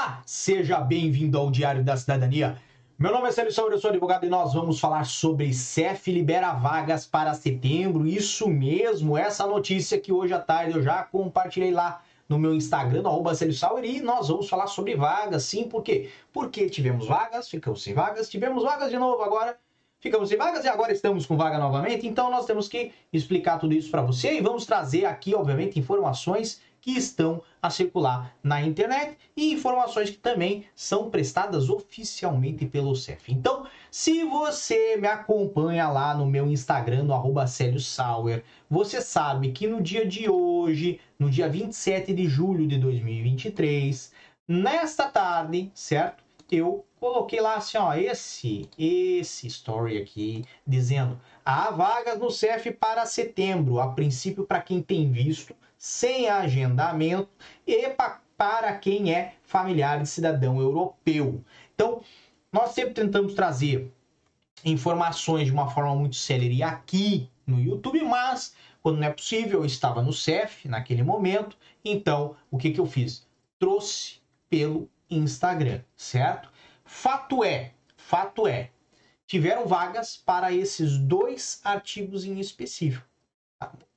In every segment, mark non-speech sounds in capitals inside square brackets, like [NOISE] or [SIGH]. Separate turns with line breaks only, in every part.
Olá, seja bem-vindo ao Diário da Cidadania. Meu nome é Célio Sauer, eu sou advogado e nós vamos falar sobre CEF libera vagas para setembro. Isso mesmo, essa notícia que hoje à tarde eu já compartilhei lá no meu Instagram, arroba e nós vamos falar sobre vagas, sim, por quê? Porque tivemos vagas, ficamos sem vagas, tivemos vagas de novo agora, ficamos sem vagas e agora estamos com vaga novamente, então nós temos que explicar tudo isso para você e vamos trazer aqui, obviamente, informações que estão a circular na internet e informações que também são prestadas oficialmente pelo CEF. Então, se você me acompanha lá no meu Instagram, no arroba Sauer, você sabe que no dia de hoje, no dia 27 de julho de 2023, nesta tarde, certo? Eu coloquei lá assim, ó, esse, esse story aqui, dizendo, há vagas no CEF para setembro, a princípio para quem tem visto, sem agendamento e para quem é familiar de cidadão europeu. Então, nós sempre tentamos trazer informações de uma forma muito célere aqui no YouTube, mas quando não é possível, eu estava no CEF naquele momento, então o que, que eu fiz? Trouxe pelo Instagram, certo? Fato é, fato é, tiveram vagas para esses dois artigos em específico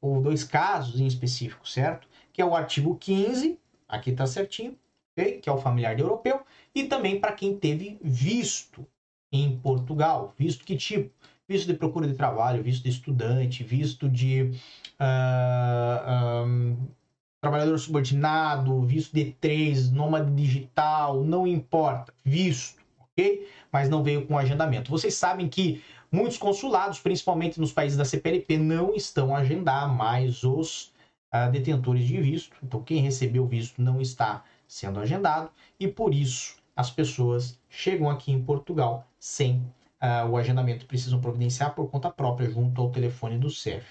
ou dois casos em específico, certo? Que é o artigo 15, aqui está certinho, okay? que é o familiar de europeu, e também para quem teve visto em Portugal. Visto que tipo? Visto de procura de trabalho, visto de estudante, visto de uh, um, trabalhador subordinado, visto de três, nômade digital, não importa, visto, ok? Mas não veio com agendamento. Vocês sabem que Muitos consulados, principalmente nos países da CPLP, não estão a agendar mais os uh, detentores de visto. Então, quem recebeu visto não está sendo agendado e por isso as pessoas chegam aqui em Portugal sem uh, o agendamento, precisam providenciar por conta própria junto ao telefone do CEF.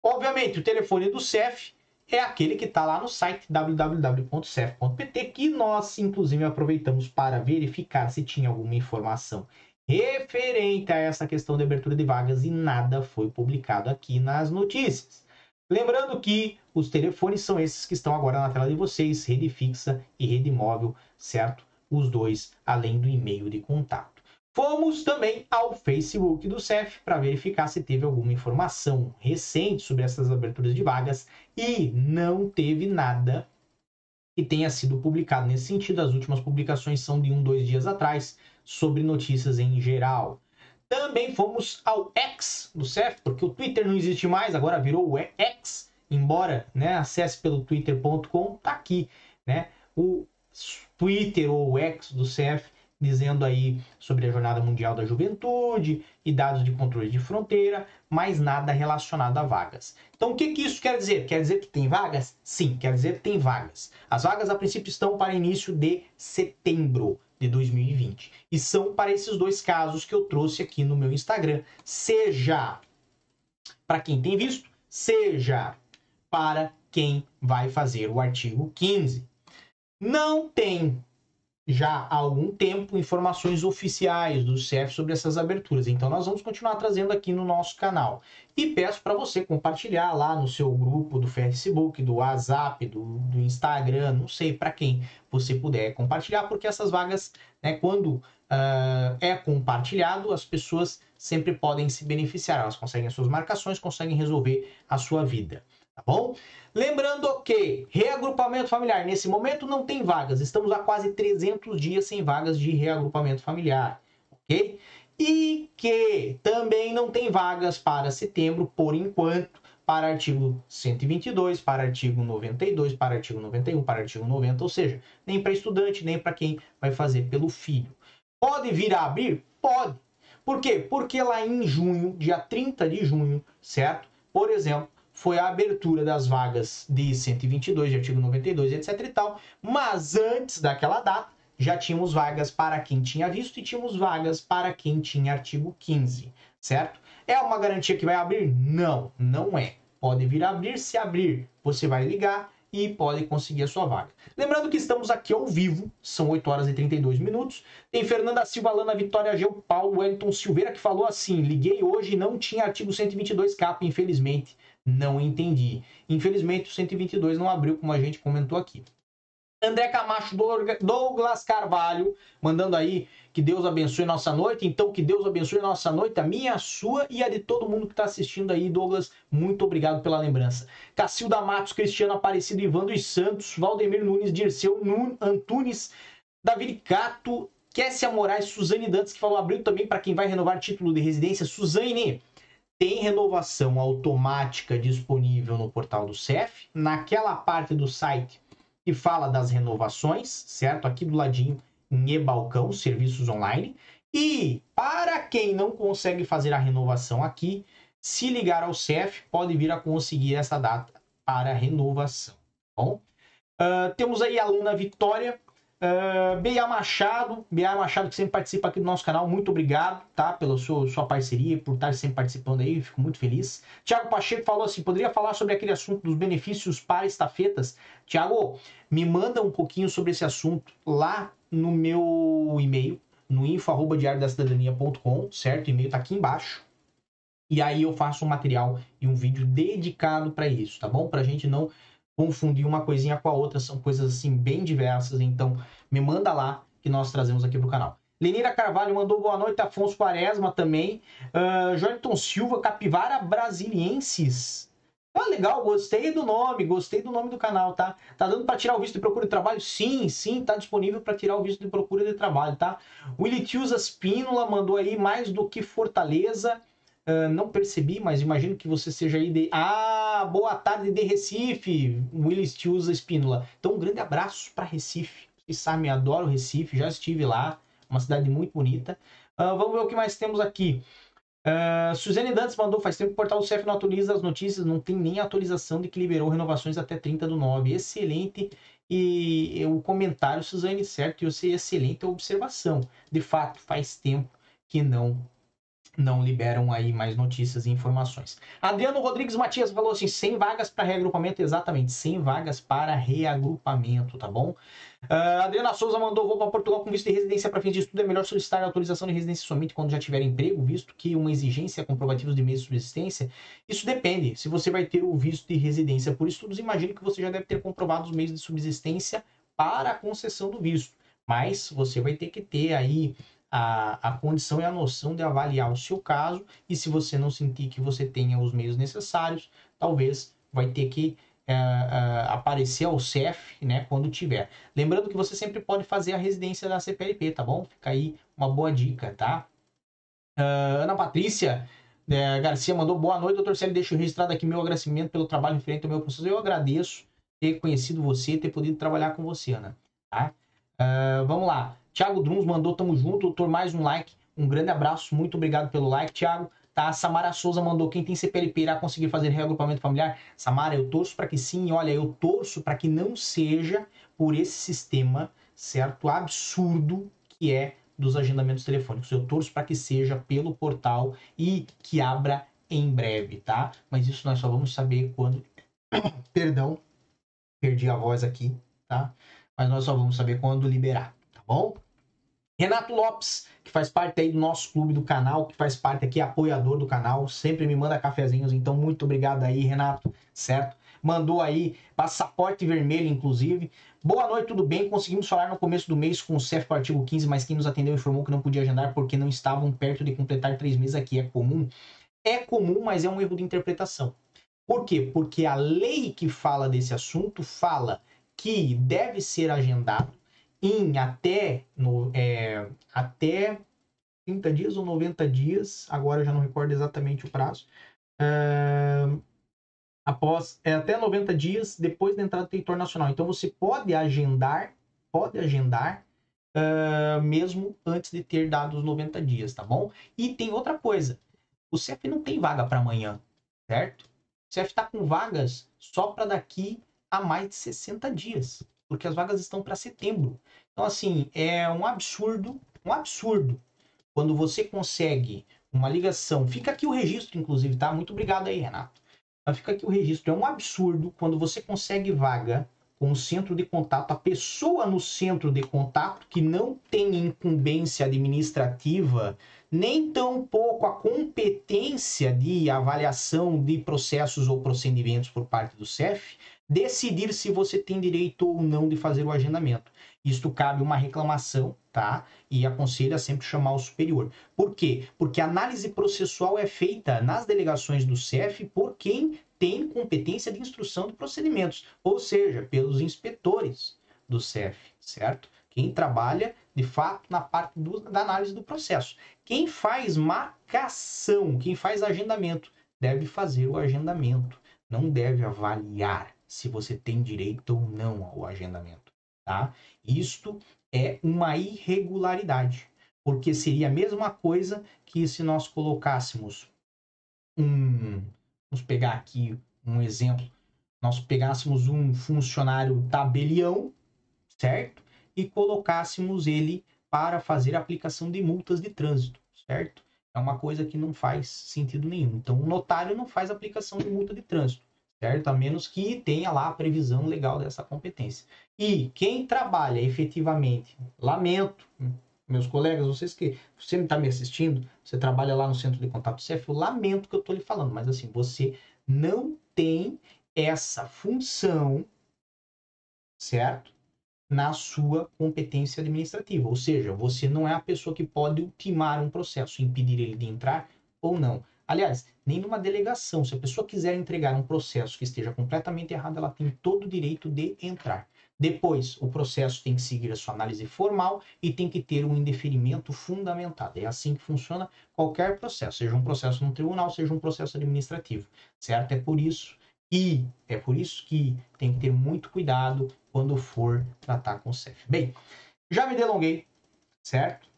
Obviamente, o telefone do CEF é aquele que está lá no site www.cef.pt, que nós, inclusive, aproveitamos para verificar se tinha alguma informação referente a essa questão de abertura de vagas e nada foi publicado aqui nas notícias. Lembrando que os telefones são esses que estão agora na tela de vocês, rede fixa e rede móvel, certo? Os dois, além do e-mail de contato. Fomos também ao Facebook do CEF para verificar se teve alguma informação recente sobre essas aberturas de vagas e não teve nada que tenha sido publicado nesse sentido. As últimas publicações são de um, dois dias atrás sobre notícias em geral. Também fomos ao X do CEF, porque o Twitter não existe mais, agora virou o X, embora né, acesse pelo twitter.com, tá aqui, né? O Twitter ou o X do CEF dizendo aí sobre a Jornada Mundial da Juventude e dados de controle de fronteira, mas nada relacionado a vagas. Então, o que, que isso quer dizer? Quer dizer que tem vagas? Sim, quer dizer que tem vagas. As vagas, a princípio, estão para início de setembro de 2020. E são para esses dois casos que eu trouxe aqui no meu Instagram. Seja para quem tem visto, seja para quem vai fazer o artigo 15. Não tem já há algum tempo informações oficiais do CEF sobre essas aberturas. Então nós vamos continuar trazendo aqui no nosso canal. E peço para você compartilhar lá no seu grupo do Facebook, do WhatsApp, do, do Instagram, não sei para quem você puder compartilhar, porque essas vagas, né, quando uh, é compartilhado, as pessoas sempre podem se beneficiar. Elas conseguem as suas marcações, conseguem resolver a sua vida tá bom? Lembrando que reagrupamento familiar, nesse momento não tem vagas, estamos há quase 300 dias sem vagas de reagrupamento familiar, ok? E que também não tem vagas para setembro por enquanto, para artigo 122, para artigo 92, para artigo 91, para artigo 90, ou seja, nem para estudante, nem para quem vai fazer pelo filho. Pode vir a abrir? Pode. Por quê? Porque lá em junho, dia 30 de junho, certo? Por exemplo, foi a abertura das vagas de 122, de artigo 92, etc e tal, mas antes daquela data já tínhamos vagas para quem tinha visto e tínhamos vagas para quem tinha artigo 15, certo? É uma garantia que vai abrir? Não, não é. Pode vir a abrir, se abrir, você vai ligar e pode conseguir a sua vaga. Lembrando que estamos aqui ao vivo, são 8 horas e 32 minutos. Tem Fernanda Silva, Lana Vitória Geu, Paulo Wellington Silveira que falou assim: liguei hoje e não tinha artigo 122 capa, infelizmente não entendi. Infelizmente, o 122 não abriu, como a gente comentou aqui. André Camacho, Douglas Carvalho, mandando aí que Deus abençoe nossa noite. Então, que Deus abençoe nossa noite, a minha, a sua e a de todo mundo que está assistindo aí. Douglas, muito obrigado pela lembrança. Cacilda Matos, Cristiano Aparecido, Ivan dos Santos, Valdemir Nunes, Dirceu Nun, Antunes, David Cato, Kessia Moraes, Suzane Dantas, que falou abriu também para quem vai renovar título de residência. Suzane, tem renovação automática disponível no portal do CEF, naquela parte do site que fala das renovações, certo? Aqui do ladinho, em e-balcão, serviços online. E para quem não consegue fazer a renovação aqui, se ligar ao CEF, pode vir a conseguir essa data para renovação. Tá bom, uh, temos aí a Luna Vitória, Uh, Bia Machado, Bia Machado que sempre participa aqui do nosso canal, muito obrigado, tá? Pela sua, sua parceria, por estar sempre participando aí, fico muito feliz. Tiago Pacheco falou assim, poderia falar sobre aquele assunto dos benefícios para estafetas? Tiago, me manda um pouquinho sobre esse assunto lá no meu e-mail, no info.diariodacidadania.com, certo? O e-mail tá aqui embaixo. E aí eu faço um material e um vídeo dedicado para isso, tá bom? Pra gente não confundir uma coisinha com a outra, são coisas assim bem diversas, então me manda lá que nós trazemos aqui pro canal. Lenira Carvalho mandou boa noite, Afonso Quaresma também. Uh, Jorton Silva, Capivara Brasilienses. Ah, legal, gostei do nome, gostei do nome do canal, tá? Tá dando para tirar o visto de procura de trabalho? Sim, sim, tá disponível para tirar o visto de procura de trabalho, tá? Willy Tiusa Spínola mandou aí mais do que Fortaleza. Uh, não percebi, mas imagino que você seja aí de. Ah, boa tarde de Recife, Willis Tiusa Espínola. Então, um grande abraço para Recife. Vocês sabem, adoro Recife, já estive lá, uma cidade muito bonita. Uh, vamos ver o que mais temos aqui. Uh, Suzane Dantes mandou, faz tempo que o portal do CEF não atualiza as notícias, não tem nem atualização de que liberou renovações até 30 do 9. Excelente e o comentário, Suzane, certo? E você excelente a observação. De fato, faz tempo que não não liberam aí mais notícias e informações. Adriano Rodrigues Matias falou assim: 100 vagas para reagrupamento, exatamente, 100 vagas para reagrupamento, tá bom? Uh, Adriana Souza mandou: vou para Portugal com visto de residência para fins de estudo. É melhor solicitar a autorização de residência somente quando já tiver emprego, visto que uma exigência comprovativos de meio de subsistência. Isso depende se você vai ter o visto de residência por estudos. Imagino que você já deve ter comprovado os meios de subsistência para a concessão do visto. Mas você vai ter que ter aí a, a condição e a noção de avaliar o seu caso e se você não sentir que você tenha os meios necessários, talvez vai ter que é, é, aparecer ao CEF, né, quando tiver. Lembrando que você sempre pode fazer a residência da CPLP, tá bom? Fica aí uma boa dica, tá? Uh, Ana Patrícia é, Garcia mandou boa noite, doutor Célio. Deixo registrado aqui meu agradecimento pelo trabalho referente ao meu processo. Eu agradeço ter conhecido você, ter podido trabalhar com você, Ana. Tá? Uh, vamos lá. Thiago Druns mandou tamo junto, doutor, mais um like. Um grande abraço, muito obrigado pelo like, Thiago. Tá, Samara Souza mandou quem tem CPLP irá conseguir fazer reagrupamento familiar. Samara, eu torço para que sim. Olha, eu torço para que não seja por esse sistema, certo? Absurdo que é dos agendamentos telefônicos. Eu torço para que seja pelo portal e que abra em breve, tá? Mas isso nós só vamos saber quando. [COUGHS] Perdão, perdi a voz aqui, tá? Mas nós só vamos saber quando liberar, tá bom? Renato Lopes, que faz parte aí do nosso clube do canal, que faz parte aqui, apoiador do canal, sempre me manda cafezinhos, então muito obrigado aí, Renato, certo? Mandou aí passaporte vermelho, inclusive. Boa noite, tudo bem? Conseguimos falar no começo do mês com o CEF para o artigo 15, mas quem nos atendeu informou que não podia agendar porque não estavam perto de completar três meses aqui. É comum? É comum, mas é um erro de interpretação. Por quê? Porque a lei que fala desse assunto fala que deve ser agendado em até, no, é, até 30 dias ou 90 dias, agora eu já não recordo exatamente o prazo, uh, após é, até 90 dias depois da entrada do território nacional. Então você pode agendar, pode agendar uh, mesmo antes de ter dado os 90 dias, tá bom? E tem outra coisa, o CEF não tem vaga para amanhã, certo? O CEF está com vagas só para daqui a mais de 60 dias porque as vagas estão para setembro. Então, assim, é um absurdo, um absurdo. Quando você consegue uma ligação, fica aqui o registro, inclusive, tá? Muito obrigado aí, Renato. Mas fica aqui o registro. É um absurdo quando você consegue vaga com o centro de contato, a pessoa no centro de contato que não tem incumbência administrativa nem tampouco a competência de avaliação de processos ou procedimentos por parte do CEF decidir se você tem direito ou não de fazer o agendamento. Isto cabe uma reclamação, tá? E aconselha sempre chamar o superior. Por quê? Porque a análise processual é feita nas delegações do CEF por quem tem competência de instrução de procedimentos, ou seja, pelos inspetores do CEF, certo? Quem trabalha, de fato, na parte do, da análise do processo. Quem faz marcação, quem faz agendamento, deve fazer o agendamento, não deve avaliar se você tem direito ou não ao agendamento, tá? Isto é uma irregularidade, porque seria a mesma coisa que se nós colocássemos um, vamos pegar aqui um exemplo, nós pegássemos um funcionário tabelião, certo? E colocássemos ele para fazer aplicação de multas de trânsito, certo? É uma coisa que não faz sentido nenhum. Então, o notário não faz aplicação de multa de trânsito certo? A menos que tenha lá a previsão legal dessa competência. E quem trabalha efetivamente, lamento, meus colegas, vocês que você está me assistindo, você trabalha lá no centro de contato CEF, eu lamento que eu estou lhe falando, mas assim, você não tem essa função, certo? Na sua competência administrativa. Ou seja, você não é a pessoa que pode ultimar um processo, impedir ele de entrar ou não. Aliás, nem numa delegação. Se a pessoa quiser entregar um processo que esteja completamente errado, ela tem todo o direito de entrar. Depois, o processo tem que seguir a sua análise formal e tem que ter um indeferimento fundamentado. É assim que funciona qualquer processo, seja um processo no tribunal, seja um processo administrativo, certo? É por isso e é por isso que tem que ter muito cuidado quando for tratar com o CEF. Bem, já me delonguei, certo?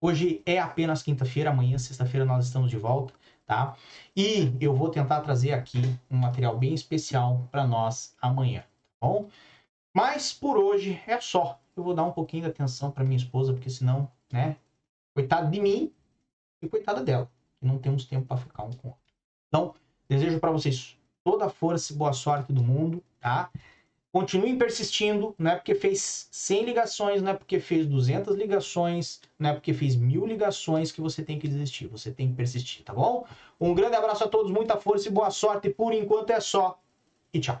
Hoje é apenas quinta-feira, amanhã, sexta-feira, nós estamos de volta tá? E eu vou tentar trazer aqui um material bem especial para nós amanhã, tá bom? Mas por hoje é só. Eu vou dar um pouquinho de atenção para minha esposa, porque senão, né? Coitado de mim e coitada dela. Não temos tempo para ficar um com o outro. Então, desejo para vocês toda a força e boa sorte do mundo, tá? Continuem persistindo, não é porque fez 100 ligações, não é porque fez 200 ligações, não é porque fez mil ligações que você tem que desistir. Você tem que persistir, tá bom? Um grande abraço a todos, muita força e boa sorte. Por enquanto é só. E tchau.